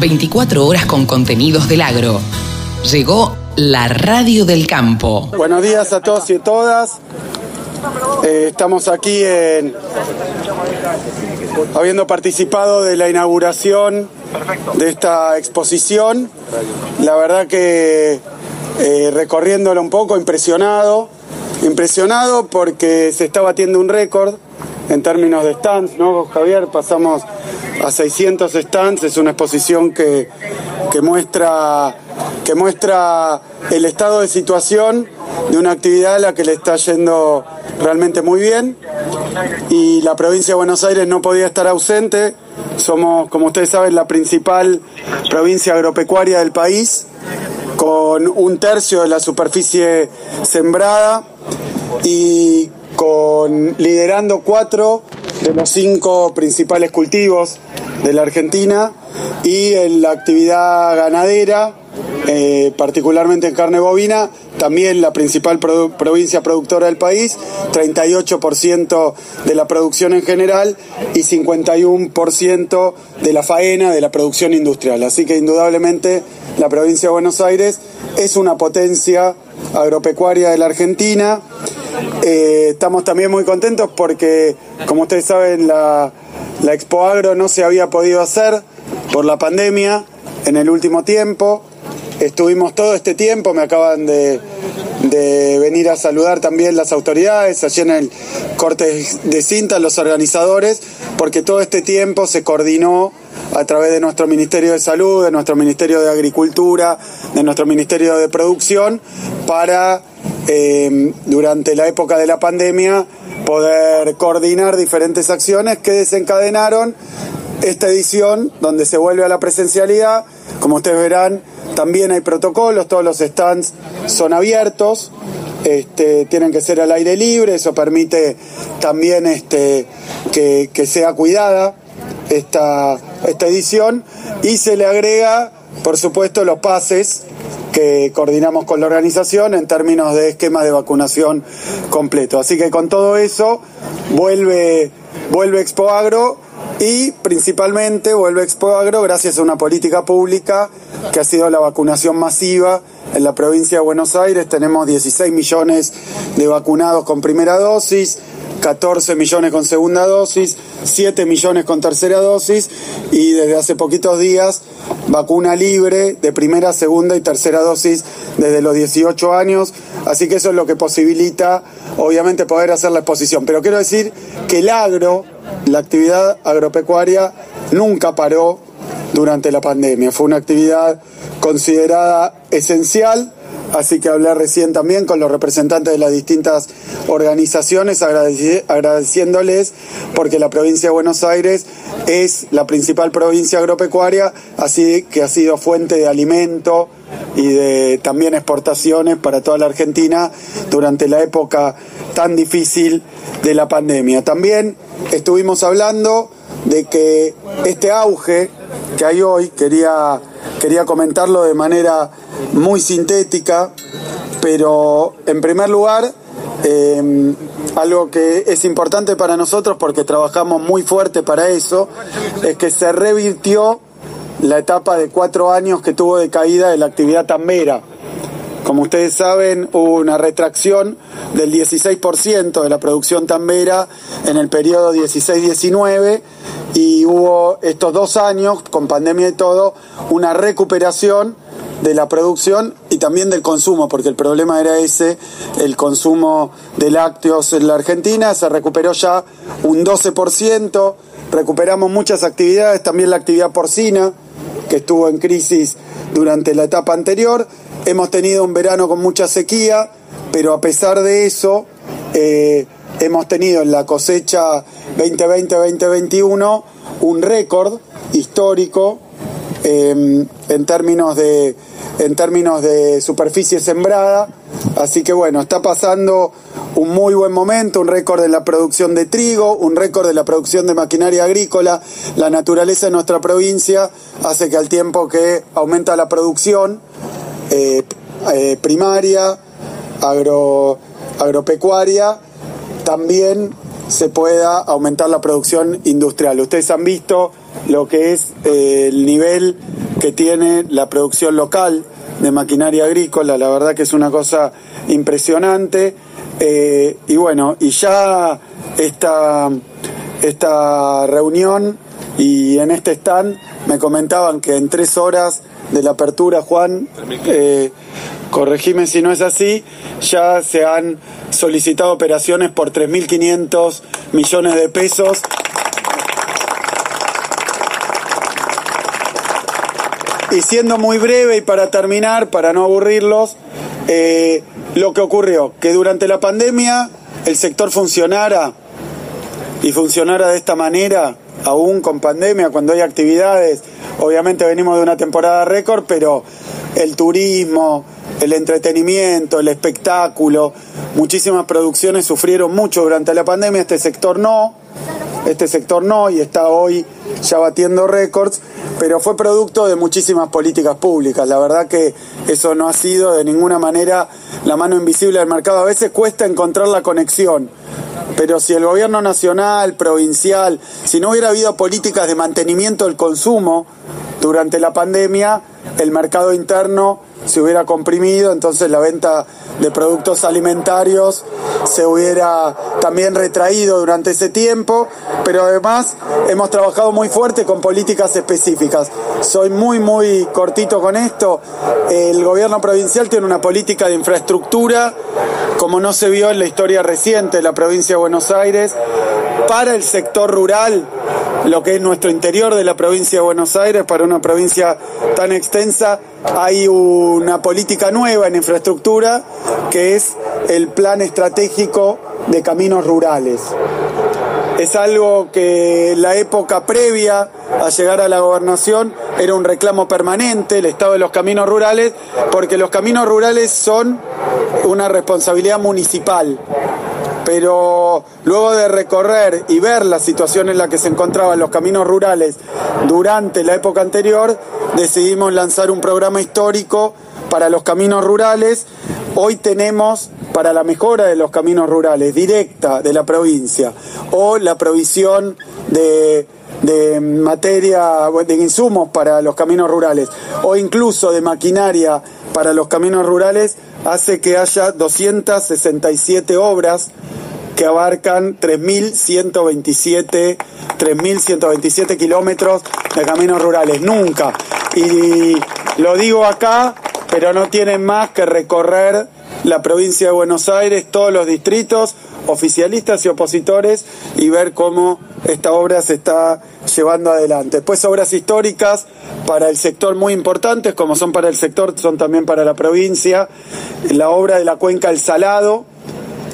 24 horas con contenidos del agro. Llegó la radio del campo. Buenos días a todos y todas. Eh, estamos aquí en, habiendo participado de la inauguración de esta exposición. La verdad que eh, recorriéndolo un poco, impresionado. Impresionado porque se está batiendo un récord en términos de stands, ¿no, Javier? Pasamos a 600 stands, es una exposición que, que, muestra, que muestra el estado de situación de una actividad a la que le está yendo realmente muy bien y la provincia de Buenos Aires no podía estar ausente. Somos, como ustedes saben, la principal provincia agropecuaria del país, con un tercio de la superficie sembrada y con liderando cuatro de los cinco principales cultivos de la Argentina y en la actividad ganadera, eh, particularmente en carne bovina, también la principal provincia productora del país, 38% de la producción en general y 51% de la faena de la producción industrial. Así que indudablemente la provincia de Buenos Aires es una potencia agropecuaria de la Argentina. Eh, estamos también muy contentos porque, como ustedes saben, la, la Expo Agro no se había podido hacer por la pandemia en el último tiempo. Estuvimos todo este tiempo, me acaban de, venir a saludar también las autoridades, allí en el corte de cinta, los organizadores, porque todo este tiempo se coordinó a través de nuestro Ministerio de Salud, de nuestro Ministerio de Agricultura, de nuestro Ministerio de Producción, para eh, durante la época de la pandemia poder coordinar diferentes acciones que desencadenaron esta edición donde se vuelve a la presencialidad. Como ustedes verán, también hay protocolos, todos los stands son abiertos, este, tienen que ser al aire libre, eso permite también este, que, que sea cuidada esta, esta edición y se le agrega, por supuesto, los pases que coordinamos con la organización en términos de esquema de vacunación completo. Así que con todo eso vuelve, vuelve Expo Agro y principalmente vuelve Expo Agro gracias a una política pública que ha sido la vacunación masiva en la provincia de Buenos Aires. Tenemos 16 millones de vacunados con primera dosis, 14 millones con segunda dosis, 7 millones con tercera dosis y desde hace poquitos días vacuna libre de primera, segunda y tercera dosis desde los 18 años. Así que eso es lo que posibilita, obviamente, poder hacer la exposición. Pero quiero decir que el agro, la actividad agropecuaria, nunca paró durante la pandemia. Fue una actividad considerada esencial así que hablé recién también con los representantes de las distintas organizaciones agradeciéndoles porque la provincia de Buenos Aires es la principal provincia agropecuaria, así que ha sido fuente de alimento y de también exportaciones para toda la Argentina durante la época tan difícil de la pandemia. También estuvimos hablando de que este auge que hay hoy, quería, quería comentarlo de manera muy sintética, pero en primer lugar, eh, algo que es importante para nosotros porque trabajamos muy fuerte para eso, es que se revirtió la etapa de cuatro años que tuvo de caída de la actividad tambera. Como ustedes saben, hubo una retracción del 16% de la producción tambera en el periodo 16-19 y hubo estos dos años, con pandemia y todo, una recuperación de la producción y también del consumo, porque el problema era ese, el consumo de lácteos en la Argentina, se recuperó ya un 12%, recuperamos muchas actividades, también la actividad porcina, que estuvo en crisis durante la etapa anterior, hemos tenido un verano con mucha sequía, pero a pesar de eso, eh, hemos tenido en la cosecha 2020-2021 un récord histórico eh, en términos de en términos de superficie sembrada. Así que bueno, está pasando un muy buen momento, un récord de la producción de trigo, un récord de la producción de maquinaria agrícola. La naturaleza de nuestra provincia hace que al tiempo que aumenta la producción eh, eh, primaria, agro, agropecuaria, también se pueda aumentar la producción industrial. Ustedes han visto lo que es eh, el nivel que tiene la producción local de maquinaria agrícola, la verdad que es una cosa impresionante. Y bueno, y ya esta, esta reunión y en este stand me comentaban que en tres horas de la apertura, Juan, eh, corregime si no es así, ya se han solicitado operaciones por 3.500 millones de pesos. Y siendo muy breve y para terminar, para no aburrirlos, eh, lo que ocurrió, que durante la pandemia el sector funcionara y funcionara de esta manera, aún con pandemia, cuando hay actividades, obviamente venimos de una temporada récord, pero el turismo, el entretenimiento, el espectáculo, muchísimas producciones sufrieron mucho durante la pandemia, este sector no, este sector no y está hoy ya batiendo récords, pero fue producto de muchísimas políticas públicas. La verdad que eso no ha sido de ninguna manera la mano invisible del mercado. A veces cuesta encontrar la conexión, pero si el gobierno nacional, provincial, si no hubiera habido políticas de mantenimiento del consumo durante la pandemia, el mercado interno se hubiera comprimido, entonces la venta de productos alimentarios se hubiera también retraído durante ese tiempo, pero además hemos trabajado muy fuerte con políticas específicas. Soy muy, muy cortito con esto. El gobierno provincial tiene una política de infraestructura como no se vio en la historia reciente de la provincia de Buenos Aires, para el sector rural, lo que es nuestro interior de la provincia de Buenos Aires, para una provincia tan extensa, hay una política nueva en infraestructura que es el plan estratégico de caminos rurales. Es algo que la época previa a llegar a la gobernación era un reclamo permanente, el estado de los caminos rurales, porque los caminos rurales son una responsabilidad municipal pero luego de recorrer y ver la situación en la que se encontraban los caminos rurales durante la época anterior, decidimos lanzar un programa histórico para los caminos rurales. Hoy tenemos para la mejora de los caminos rurales directa de la provincia o la provisión de, materia, de insumos para los caminos rurales o incluso de maquinaria para los caminos rurales, hace que haya 267 obras que abarcan 3.127 3.127 kilómetros de caminos rurales. Nunca. Y lo digo acá, pero no tienen más que recorrer la provincia de Buenos Aires, todos los distritos, oficialistas y opositores, y ver cómo esta obra se está llevando adelante. Después obras históricas para el sector muy importantes, como son para el sector, son también para la provincia. La obra de la cuenca El Salado,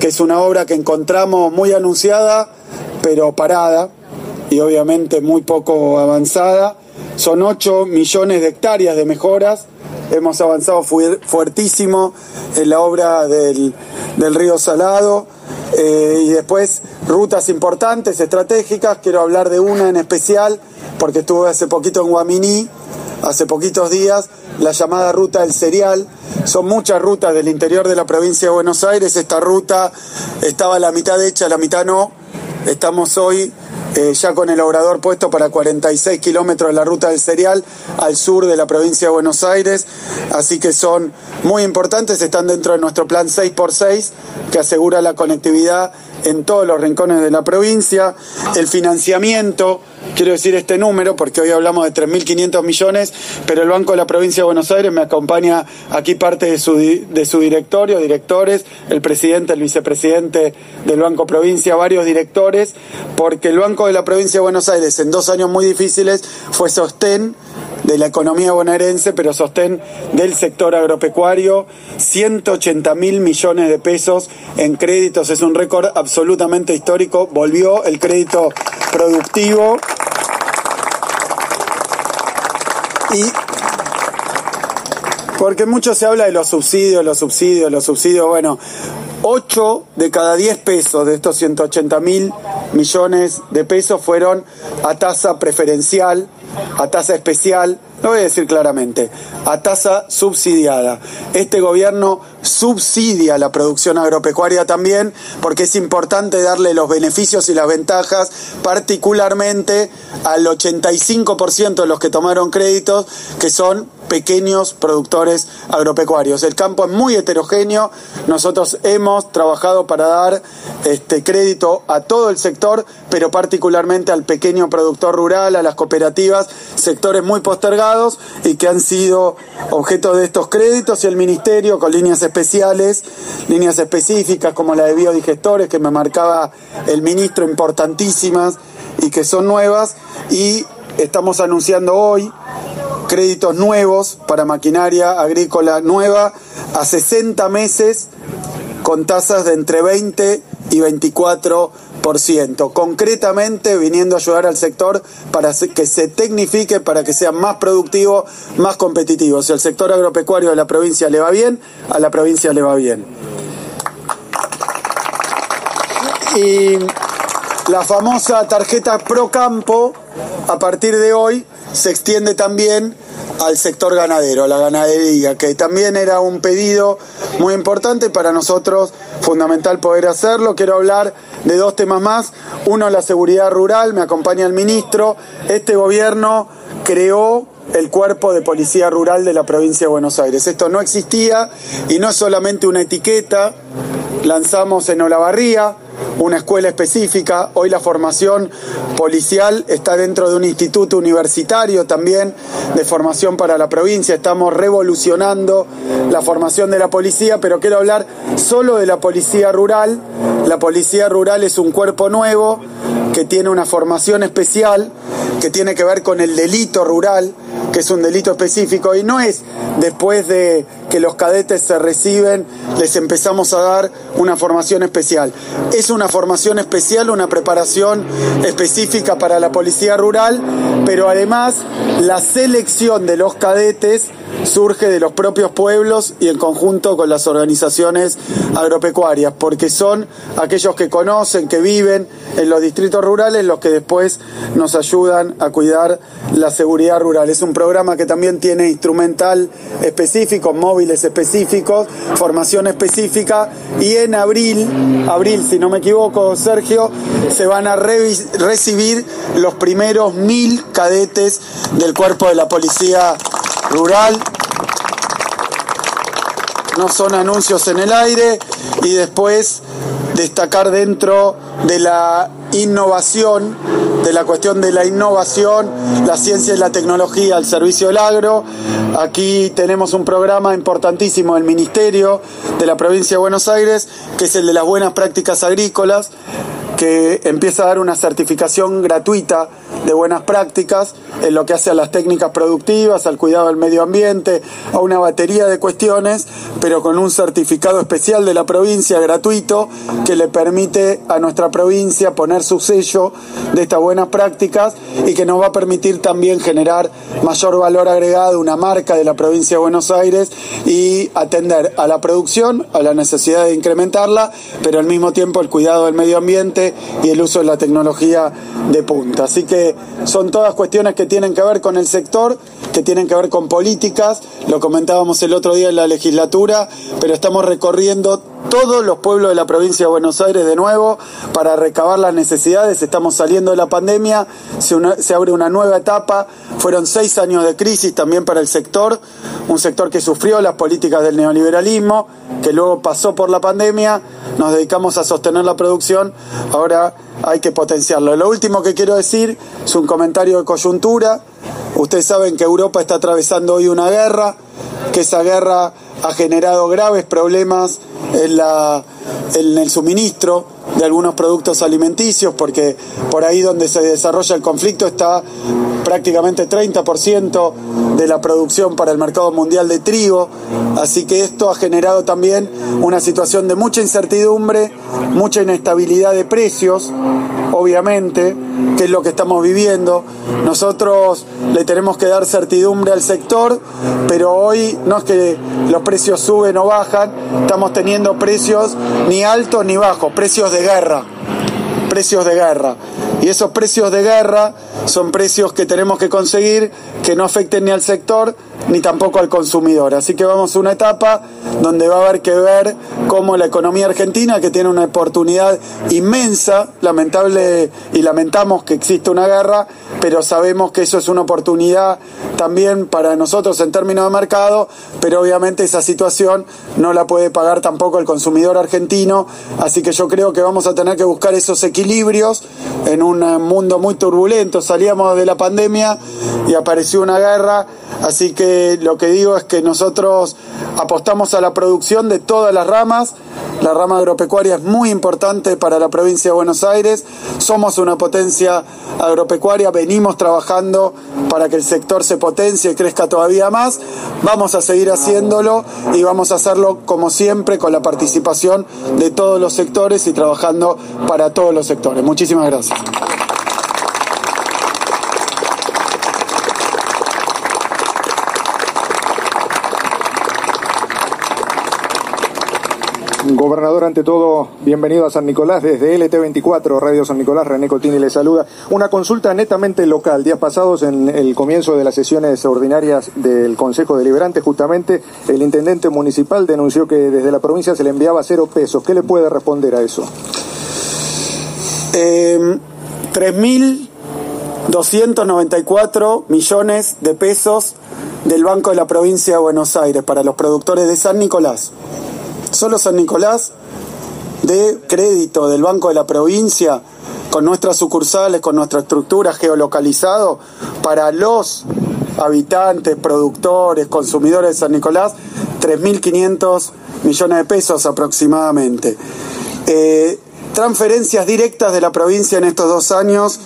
que es una obra que encontramos muy anunciada, pero parada y obviamente muy poco avanzada. Son 8 millones de hectáreas de mejoras. Hemos avanzado fuertísimo en la obra del, río Salado. Eh, y después rutas importantes, estratégicas. Quiero hablar de una en especial porque estuve hace poquito en Guaminí, hace poquitos días, la llamada ruta del cereal. Son muchas rutas del interior de la provincia de Buenos Aires. Esta ruta estaba la mitad hecha, la mitad no. Estamos hoy eh, ya con el obrador puesto para 46 kilómetros de la ruta del cereal al sur de la provincia de Buenos Aires, así que son muy importantes, están dentro de nuestro plan 6x6 que asegura la conectividad en todos los rincones de la provincia, el financiamiento, quiero decir este número porque hoy hablamos de 3.500 millones, pero el Banco de la Provincia de Buenos Aires me acompaña aquí parte de su, de su directorio, directores, el presidente, el vicepresidente del Banco Provincia, varios directores, porque el Banco de la Provincia de Buenos Aires en dos años muy difíciles fue sostén de la economía bonaerense, pero sostén del sector agropecuario, 180 mil millones de pesos en créditos, es un récord absolutamente histórico, volvió el crédito productivo y porque mucho se habla de los subsidios, los subsidios, los subsidios, bueno, 8 de cada 10 pesos de estos 180 mil millones de pesos fueron a tasa preferencial a tasa especial, lo voy a decir claramente, a tasa subsidiada. Este gobierno subsidia la producción agropecuaria también porque es importante darle los beneficios y las ventajas particularmente al 85% de los que tomaron créditos que son pequeños productores agropecuarios. El campo es muy heterogéneo, nosotros hemos trabajado para dar este crédito a todo el sector, pero particularmente al pequeño productor rural, a las cooperativas, sectores muy postergados y que han sido objeto de estos créditos y el ministerio con líneas especiales, líneas específicas como la de biodigestores que me marcaba el ministro importantísimas y que son nuevas y estamos anunciando hoy créditos nuevos para maquinaria agrícola nueva a 60 meses con tasas de entre 20 y 24%. Concretamente viniendo a ayudar al sector para que se tecnifique, para que sea más productivo, más competitivo. Si al sector agropecuario de la provincia le va bien, a la provincia le va bien. Y la famosa tarjeta Pro Campo, a partir de hoy, se extiende también al sector ganadero, a la ganadería, que también era un pedido muy importante para nosotros, fundamental poder hacerlo. Quiero hablar de dos temas más. Uno, la seguridad rural, me acompaña el ministro. Este gobierno creó el cuerpo de policía rural de la provincia de Buenos Aires. Esto no existía y no es solamente una etiqueta. Lanzamos en Olavarría una escuela específica. Hoy la formación policial está dentro de un instituto universitario también de formación para la provincia. Estamos revolucionando la formación de la policía, pero quiero hablar solo de la policía rural. La policía rural es un cuerpo nuevo que tiene una formación especial, que tiene que ver con el delito rural, que es un delito específico, y no es después de que los cadetes se reciben, les empezamos a dar una formación especial. Es una formación especial, una preparación específica para la policía rural, pero además la selección de los cadetes surge de los propios pueblos y en conjunto con las organizaciones agropecuarias, porque son aquellos que conocen, que viven en los distritos rurales, los que después nos ayudan a cuidar la seguridad rural. Es un programa que también tiene instrumental específico, móviles específicos, formación específica y en abril, abril si no me equivoco Sergio, se van a recibir los primeros mil cadetes del cuerpo de la policía rural. No son anuncios en el aire y después destacar dentro de la innovación, de la cuestión de la innovación, la ciencia y la tecnología al servicio del agro. Aquí tenemos un programa importantísimo del Ministerio de la Provincia de Buenos Aires, que es el de las buenas prácticas agrícolas, que empieza a dar una certificación gratuita de buenas prácticas en lo que hace a las técnicas productivas, al cuidado del medio ambiente, a una batería de cuestiones, pero con un certificado especial de la provincia gratuito que le permite a nuestra provincia poner su sello de estas buenas prácticas y que nos va a permitir también generar mayor valor agregado, una marca de la provincia de Buenos Aires y atender a la producción, a la necesidad de incrementarla, pero al mismo tiempo el cuidado del medio ambiente y el uso de la tecnología de punta. Así que son todas cuestiones que tienen que ver con el sector, que tienen que ver con políticas, lo comentábamos el otro día en la legislatura, pero estamos recorriendo todos los pueblos de la provincia de Buenos Aires de nuevo para recabar las necesidades. Estamos saliendo de la pandemia, se, abre una nueva etapa. Fueron seis años de crisis también para el sector, un sector que sufrió las políticas del neoliberalismo, que luego pasó por la pandemia. Nos dedicamos a sostener la producción, ahora hay que potenciarlo. Lo último que quiero decir es un comentario de coyuntura. Ustedes saben que Europa está atravesando hoy una guerra, que esa guerra ha generado graves problemas en, la, en el suministro de algunos productos alimenticios, porque por ahí donde se desarrolla el conflicto está prácticamente 30% de la producción para el mercado mundial de trigo, así que esto ha generado también una situación de mucha incertidumbre, mucha inestabilidad de precios, obviamente, que es lo que estamos viviendo. Nosotros le tenemos que dar certidumbre al sector, pero hoy no es que los precios suben o bajan, estamos teniendo precios ni altos ni bajos, precios de guerra, precios de guerra. Y esos precios de guerra son precios que tenemos que conseguir que no afecten ni al sector ni tampoco al consumidor. Así que vamos a una etapa donde va a haber que ver cómo la economía argentina, que tiene una oportunidad inmensa, lamentable y lamentamos que existe una guerra, pero sabemos que eso es una oportunidad también para nosotros en términos de mercado, pero obviamente esa situación no la puede pagar tampoco el consumidor argentino, así que yo creo que vamos a tener que buscar esos equilibrios en un mundo muy turbulento. Salíamos de la pandemia y apareció una guerra, así que lo que digo es que nosotros apostamos a la producción de todas las ramas. La rama agropecuaria es muy importante para la provincia de Buenos Aires. Somos una potencia agropecuaria, venimos trabajando para que el sector se potencie y crezca todavía más. Vamos a seguir haciéndolo y vamos a hacerlo como siempre con la participación de todos los sectores y trabajando para todos los sectores. Muchísimas gracias. Gobernador, ante todo, bienvenido a San Nicolás desde LT24, Radio San Nicolás, René Cotini le saluda. Una consulta netamente local. Días pasados, en el comienzo de las sesiones ordinarias del Consejo Deliberante, justamente el intendente municipal denunció que desde la provincia se le enviaba cero pesos. ¿Qué le puede responder a eso? Eh, 3.294 millones de pesos del Banco de la Provincia de Buenos Aires para los productores de San Nicolás. Solo San Nicolás de crédito del Banco de la Provincia con nuestras sucursales, con nuestra estructura geolocalizado para los habitantes, productores, consumidores de San Nicolás, 3.500 millones de pesos aproximadamente. Eh, transferencias directas de la provincia en estos dos años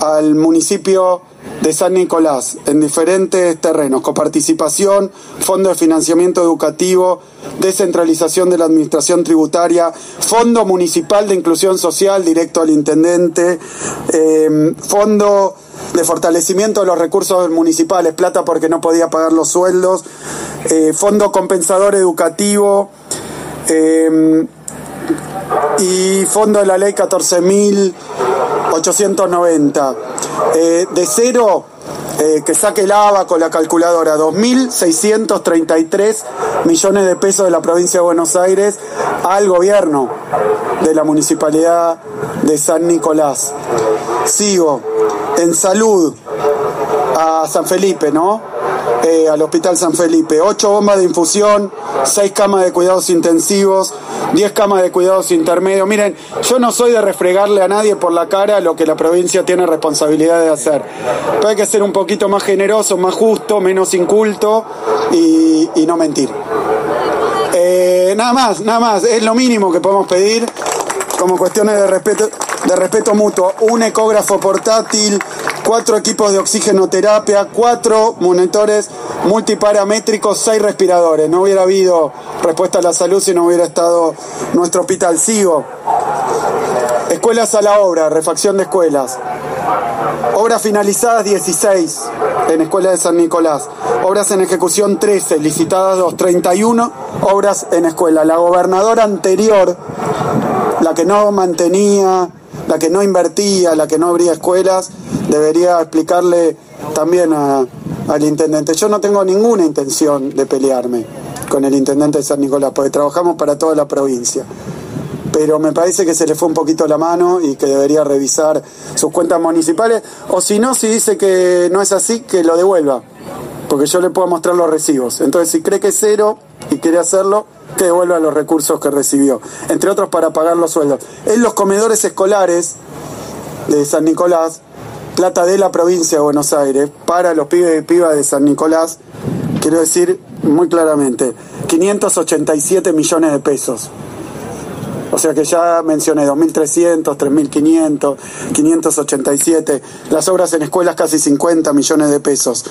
al municipio de San Nicolás en diferentes terrenos, coparticipación, fondo de financiamiento educativo, descentralización de la administración tributaria, fondo municipal de inclusión social directo al intendente, eh, fondo de fortalecimiento de los recursos municipales, plata porque no podía pagar los sueldos, eh, fondo compensador educativo, eh, y fondo de la ley 14.890. Eh, de cero, eh, que saque el ABA con la calculadora, 2.633 millones de pesos de la provincia de Buenos Aires al gobierno de la municipalidad de San Nicolás. Sigo, en salud, a San Felipe, ¿no? Eh, al Hospital San Felipe. Ocho bombas de infusión, seis camas de cuidados intensivos, 10 camas de cuidados intermedios. Miren, yo no soy de refregarle a nadie por la cara lo que la provincia tiene responsabilidad de hacer. Pero hay que ser un poquito más generoso, más justo, menos inculto y, no mentir. Eh, nada más, nada más. Es lo mínimo que podemos pedir como cuestiones de respeto, de respeto mutuo. Un ecógrafo portátil, cuatro equipos de oxigenoterapia, cuatro monitores multiparamétricos, seis respiradores. No hubiera habido respuesta a la salud si no hubiera estado nuestro hospital. Sigo. Escuelas a la obra, refacción de escuelas. Obras finalizadas 16 en Escuela de San Nicolás. Obras en ejecución 13, licitadas 2, 31 obras en escuela. La gobernadora anterior, la que no mantenía, la que no invertía, la que no abría escuelas, debería explicarle también a, al intendente. Yo no tengo ninguna intención de pelearme con el intendente de San Nicolás, porque trabajamos para toda la provincia. Pero me parece que se le fue un poquito la mano y que debería revisar sus cuentas municipales. O si no, si dice que no es así, que lo devuelva. Porque yo le puedo mostrar los recibos. Entonces, si cree que es cero y quiere hacerlo, que devuelva los recursos que recibió. Entre otros, para pagar los sueldos. En los comedores escolares de San Nicolás, plata de la provincia de Buenos Aires, para los pibes y pibas de San Nicolás, quiero decir muy claramente, 587 millones de pesos. O sea que ya mencioné 2.300, 3.500, 587. Las obras en escuelas casi 50 millones de pesos.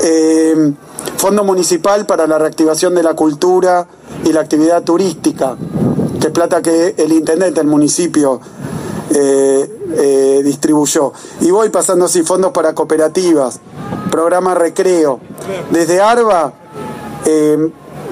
Eh, Fondo Municipal para la reactivación de la cultura y la actividad turística, que es plata que el intendente, el municipio, eh, eh, distribuyó. Y voy pasando así, fondos para cooperativas, programa recreo. Desde ARBA,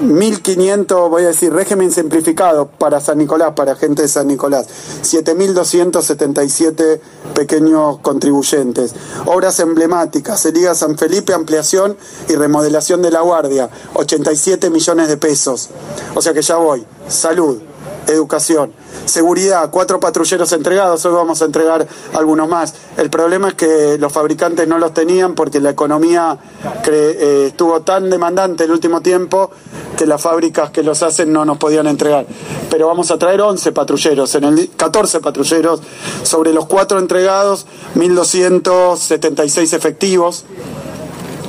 1.500, voy a decir, régimen simplificado para San Nicolás, para gente de San Nicolás. 7.277 pequeños contribuyentes. Obras emblemáticas, Liga San Felipe, ampliación y remodelación de la guardia, 87 millones de pesos. O sea que ya voy. Salud, educación Seguridad, cuatro patrulleros entregados, hoy vamos a entregar algunos más. El problema es que los fabricantes no los tenían porque la economía eh, estuvo tan demandante el último tiempo que las fábricas que los hacen no nos podían entregar. Pero vamos a traer 11 patrulleros, en el 14 patrulleros, sobre los cuatro entregados, 1.276 efectivos,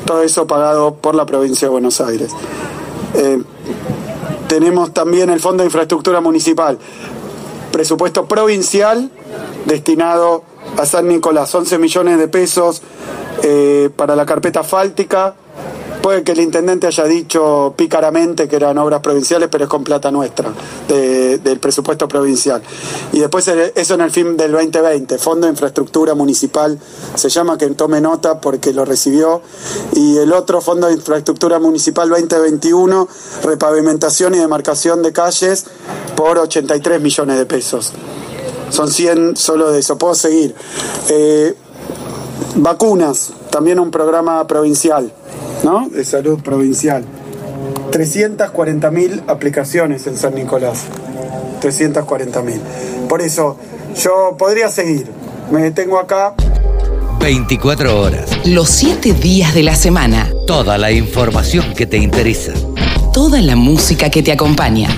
todo eso pagado por la provincia de Buenos Aires. Eh, tenemos también el Fondo de Infraestructura Municipal presupuesto provincial destinado a San Nicolás, 11 millones de pesos eh, para la carpeta asfáltica. Que el intendente haya dicho pícaramente que eran obras provinciales, pero es con plata nuestra, del presupuesto provincial. Y después eso en el fin del 2020, Fondo de Infraestructura Municipal, se llama, que tome nota porque lo recibió. Y el otro Fondo de Infraestructura Municipal 2021, repavimentación y demarcación de calles por 83 millones de pesos. Son 100 solo de eso. Puedo seguir. Eh, vacunas, también un programa provincial. ¿No? De salud provincial. 340.000 aplicaciones en San Nicolás. 340.000. Por eso, yo podría seguir. Me detengo acá. 24 horas. Los 7 días de la semana. Toda la información que te interesa. Toda la música que te acompaña.